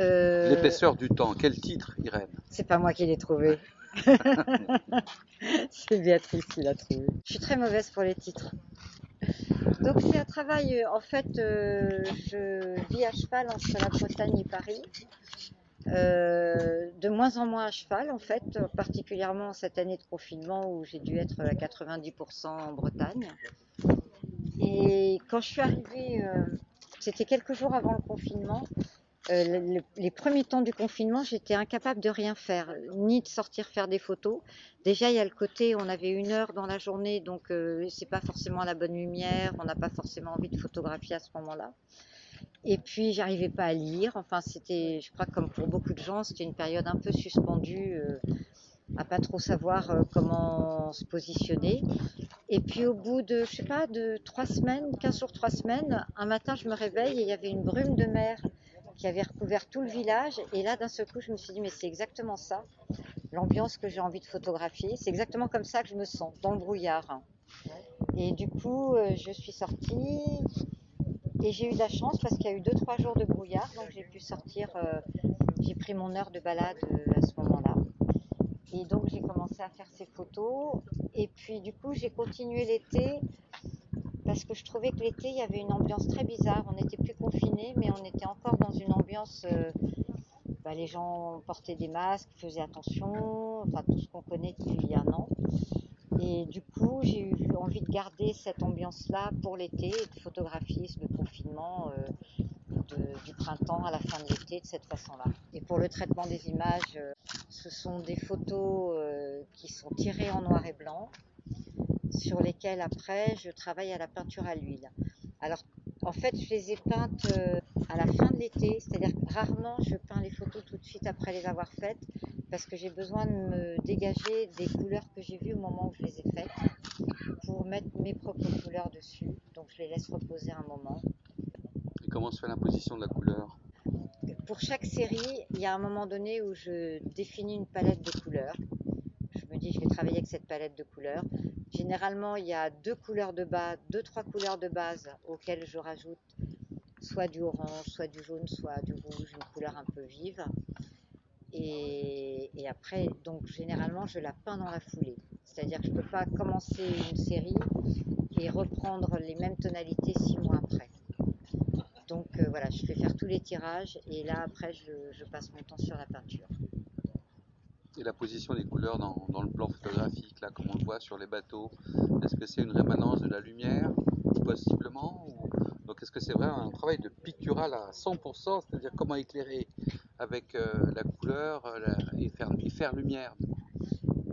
Euh, L'épaisseur du temps, quel titre, Irène? C'est pas moi qui l'ai trouvé. c'est Béatrice qui l'a trouvé. Je suis très mauvaise pour les titres. Donc c'est un travail, euh, en fait, euh, je vis à cheval entre la Bretagne et Paris. Euh, de moins en moins à cheval, en fait, particulièrement cette année de confinement où j'ai dû être à 90% en Bretagne. Et quand je suis arrivée, euh, c'était quelques jours avant le confinement, euh, le- le- les premiers temps du confinement, j'étais incapable de rien faire, ni de sortir faire des photos. Déjà, il y a le côté, on avait une heure dans la journée, donc euh, c'est pas forcément la bonne lumière, on n'a pas forcément envie de photographier à ce moment-là. Et puis, j'arrivais pas à lire. Enfin, c'était, je crois, comme pour beaucoup de gens, c'était une période un peu suspendue, euh, à pas trop savoir euh, comment se positionner. Et puis, au bout de, je sais pas, de trois semaines, 15 jours, trois semaines, un matin, je me réveille et il y avait une brume de mer qui avait recouvert tout le village. Et là, d'un seul coup, je me suis dit, mais c'est exactement ça, l'ambiance que j'ai envie de photographier. C'est exactement comme ça que je me sens, dans le brouillard. Et du coup, euh, je suis sortie et j'ai eu de la chance parce qu'il y a eu 2-3 jours de brouillard. Donc, j'ai pu sortir, euh, j'ai pris mon heure de balade euh, à ce moment-là. Et donc, j'ai commencé à faire ces photos. Et puis, du coup, j'ai continué l'été parce que je trouvais que l'été, il y avait une ambiance très bizarre. On n'était plus confinés, mais on était encore dans une ambiance. euh, bah, les gens portaient des masques, faisaient attention, enfin tout ce qu'on connaît depuis un an. Et du coup, j'ai eu envie de garder cette ambiance-là pour l'été et de photographier le confinement euh, du printemps à la fin de l'été de cette façon-là. Et pour le traitement des images, euh, ce sont des photos qui sont tirées en noir et blanc sur lesquelles après je travaille à la peinture à l'huile. Alors en fait je les ai peintes euh, à la fin de l'été, c'est-à-dire rarement je peins les photos tout de suite après les avoir faites parce que j'ai besoin de me dégager des couleurs que j'ai vues au moment où je les ai faites pour mettre mes propres couleurs dessus. Donc je les laisse reposer un moment. Et comment se fait l'imposition de la couleur? Pour chaque série, il y a un moment donné où je définis une palette de couleurs. Je me dis, je vais travailler avec cette palette de couleurs. Généralement, il y a deux couleurs de base, deux, trois couleurs de base auxquelles je rajoute soit du orange, soit du jaune, soit du rouge, une couleur un peu vive. Et, après, donc généralement, je la peins dans la foulée. C'est-à-dire que je ne peux pas commencer une série et reprendre les mêmes tonalités six mois après. Donc euh, voilà, je fais faire tous les tirages et là après je passe mon temps sur la peinture. Et la position des couleurs dans, le plan photographique, là, comme on le voit sur les bateaux, est-ce que c'est une rémanence de la lumière, possiblement ou... Donc est-ce que c'est vraiment un travail de pictural à 100%, c'est-à-dire comment éclairer avec euh, la couleur euh, et, faire, lumière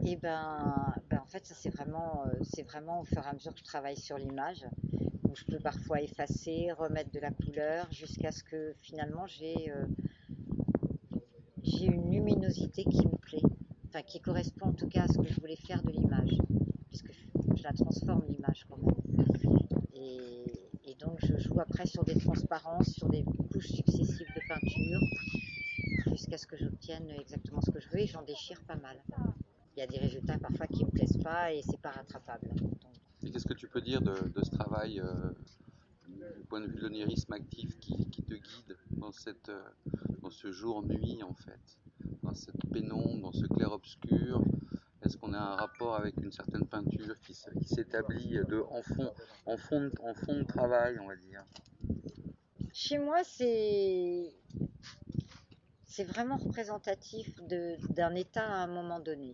Et ben, ben en fait ça c'est vraiment, euh, c'est vraiment au fur et à mesure que je travaille sur l'image où je peux parfois effacer, remettre de la couleur jusqu'à ce que finalement j'ai qui me plaît, enfin qui correspond en tout cas à ce que je voulais faire de l'image, puisque je, la transforme l'image quand même. Et, donc je joue après sur des transparences, sur des couches successives de peinture, jusqu'à ce que j'obtienne exactement ce que je veux et j'en déchire pas mal. Il y a des résultats parfois qui me plaisent pas et c'est pas rattrapable. Et qu'est-ce que tu peux dire de, de ce travail euh, du point de vue de l'onirisme actif qui, qui te guide dans, cette, euh, dans ce jour-nuit en fait, dans cette pénombre, dans ce clair-obscur? Est-ce qu'on a un rapport avec une certaine peinture qui, s'établit en, fond, de, travail, on va dire? Chez moi, c'est vraiment représentatif d'un état à un moment donné.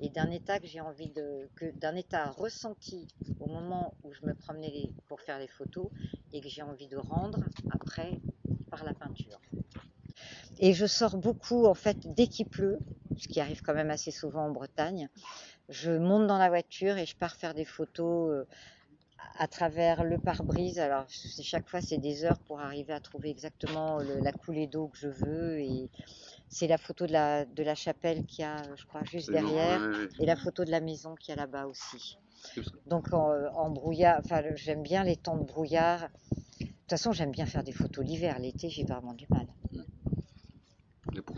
Et d'un état que j'ai envie d'un état ressenti au moment où je me promenais pour faire les photos et que j'ai envie de rendre après par la peinture. Et je sors beaucoup en fait dès qu'il pleut, ce qui arrive quand même assez souvent en Bretagne. Je monte dans la voiture et je pars faire des photos euh, à travers le pare-brise. Alors, chaque fois, c'est des heures pour arriver à trouver exactement le- la coulée d'eau que je veux. Et c'est la photo de la, de la chapelle qui a, je crois, juste derrière. Ouais, ouais, ouais. Et la photo de la maison qui a là-bas aussi. Donc, en, en brouillard, enfin, j'aime bien les temps de brouillard. De toute façon, j'aime bien faire des photos l'hiver. L'été, j'ai vraiment du mal.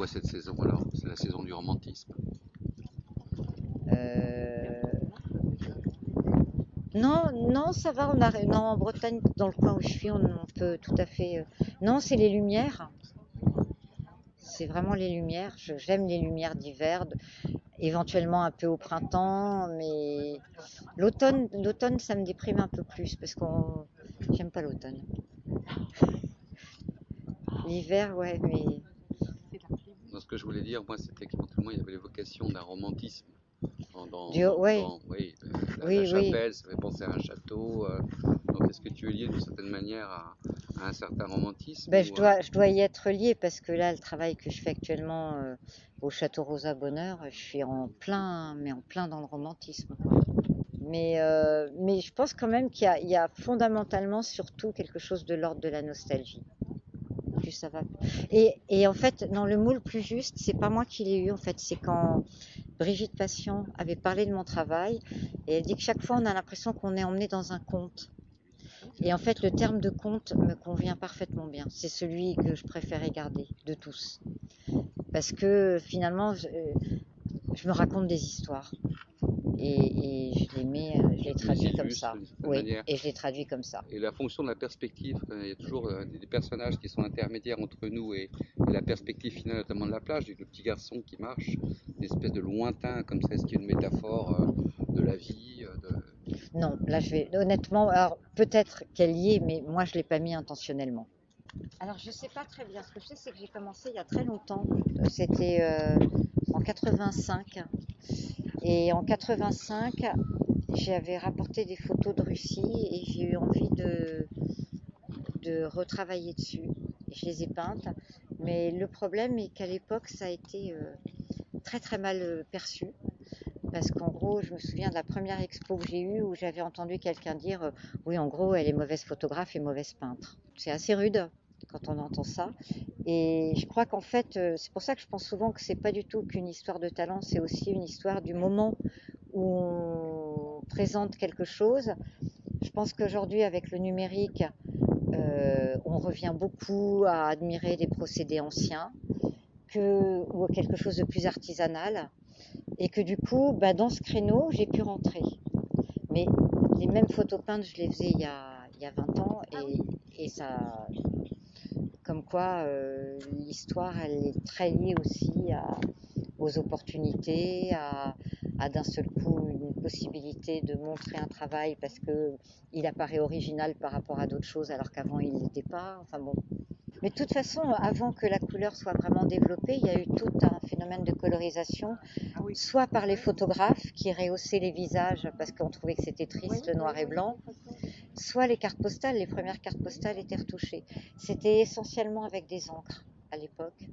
Cette saison alors? C'est la saison du romantisme. Euh, Non, non, ça va. On a... Non, en Bretagne, dans le coin où je suis, on, peut tout à fait. euh, Non, c'est les lumières. c'est vraiment les lumières. J'aime les lumières d'hiver, éventuellement un peu au printemps, mais l'automne, l'automne, ça me déprime un peu plus parce qu'on, j'aime pas l'automne. L'hiver, ouais, mais ce que je voulais dire, moi, c'était qu'éventuellement, il y avait l'évocation d'un romantisme. Dans, dans- ouais. dans- oui, la, Oui, la oui. chapelle, ça fait penser à un château. euh, donc, est-ce que tu es lié d'une certaine manière à, à un certain romantisme Ben, ou, euh, dois, je dois y être liée parce que là, le travail que je fais actuellement euh, au Château Rosa Bonheur, je suis en plein, mais en plein dans le romantisme. Mais, euh, mais je pense quand même qu'il y a fondamentalement surtout quelque chose de l'ordre de la nostalgie. Ça va. Et, en fait, dans le mot le plus juste, c'est pas moi qui l'ai eu. En fait, c'est quand Brigitte Patient avait parlé de mon travail et elle dit que chaque fois, on a l'impression qu'on est emmené dans un conte. Et en fait, le terme de conte me convient parfaitement bien. C'est celui que je préférais garder de tous. Parce que finalement, je, euh, je me raconte des histoires. Et, et je les mets, euh, je les traduis comme ça. Oui, et je les traduis comme ça. Et la fonction de la perspective, quand il y a toujours euh, des, personnages qui sont intermédiaires entre nous et, et la perspective finale, notamment de la plage, le petit garçon qui marche, une espèce de lointain comme ça, est-ce qu'il y a une métaphore euh, de la vie euh, de... Non, là, je vais honnêtement, alors peut-être qu'elle y est, mais moi, je l'ai pas mis intentionnellement. Alors, je sais pas très bien. Ce que je sais, c'est que j'ai commencé il y a très longtemps. C'était euh, en 85. Et en 85, j'avais rapporté des photos de Russie et j'ai eu envie de, de retravailler dessus. Je les ai peintes. Mais le problème est qu'à l'époque, ça a été euh, très très mal euh, perçu. Parce qu'en gros, je me souviens de la première expo que j'ai eue où j'avais entendu quelqu'un dire euh, Oui, en gros, elle est mauvaise photographe et mauvaise peintre. C'est assez rude quand on entend ça. Et je crois qu'en fait, euh, c'est pour ça que je pense souvent que c'est pas du tout qu'une histoire de talent, c'est aussi une histoire du moment où on présente quelque chose. Je pense qu'aujourd'hui, avec le numérique, euh, on revient beaucoup à admirer des procédés anciens que, ou quelque chose de plus artisanal. Et que du coup, bah, dans ce créneau, j'ai pu rentrer. Mais les mêmes photos peintes, je les faisais il y a, il y a 20 ans et, et ça. Comme quoi, euh, l'histoire, elle est très liée aussi à, aux opportunités, à, à d'un seul coup une possibilité de montrer un travail parce que il apparaît original par rapport à d'autres choses alors qu'avant il l'était pas. Enfin bon. Mais de toute façon, avant que la couleur soit vraiment développée, il y a eu tout un phénomène de colorisation, soit par les photographes qui rehaussaient les visages parce qu'on trouvait que c'était triste, le noir et blanc, soit les cartes postales. Les premières cartes postales étaient retouchées. C'était essentiellement avec des encres à l'époque.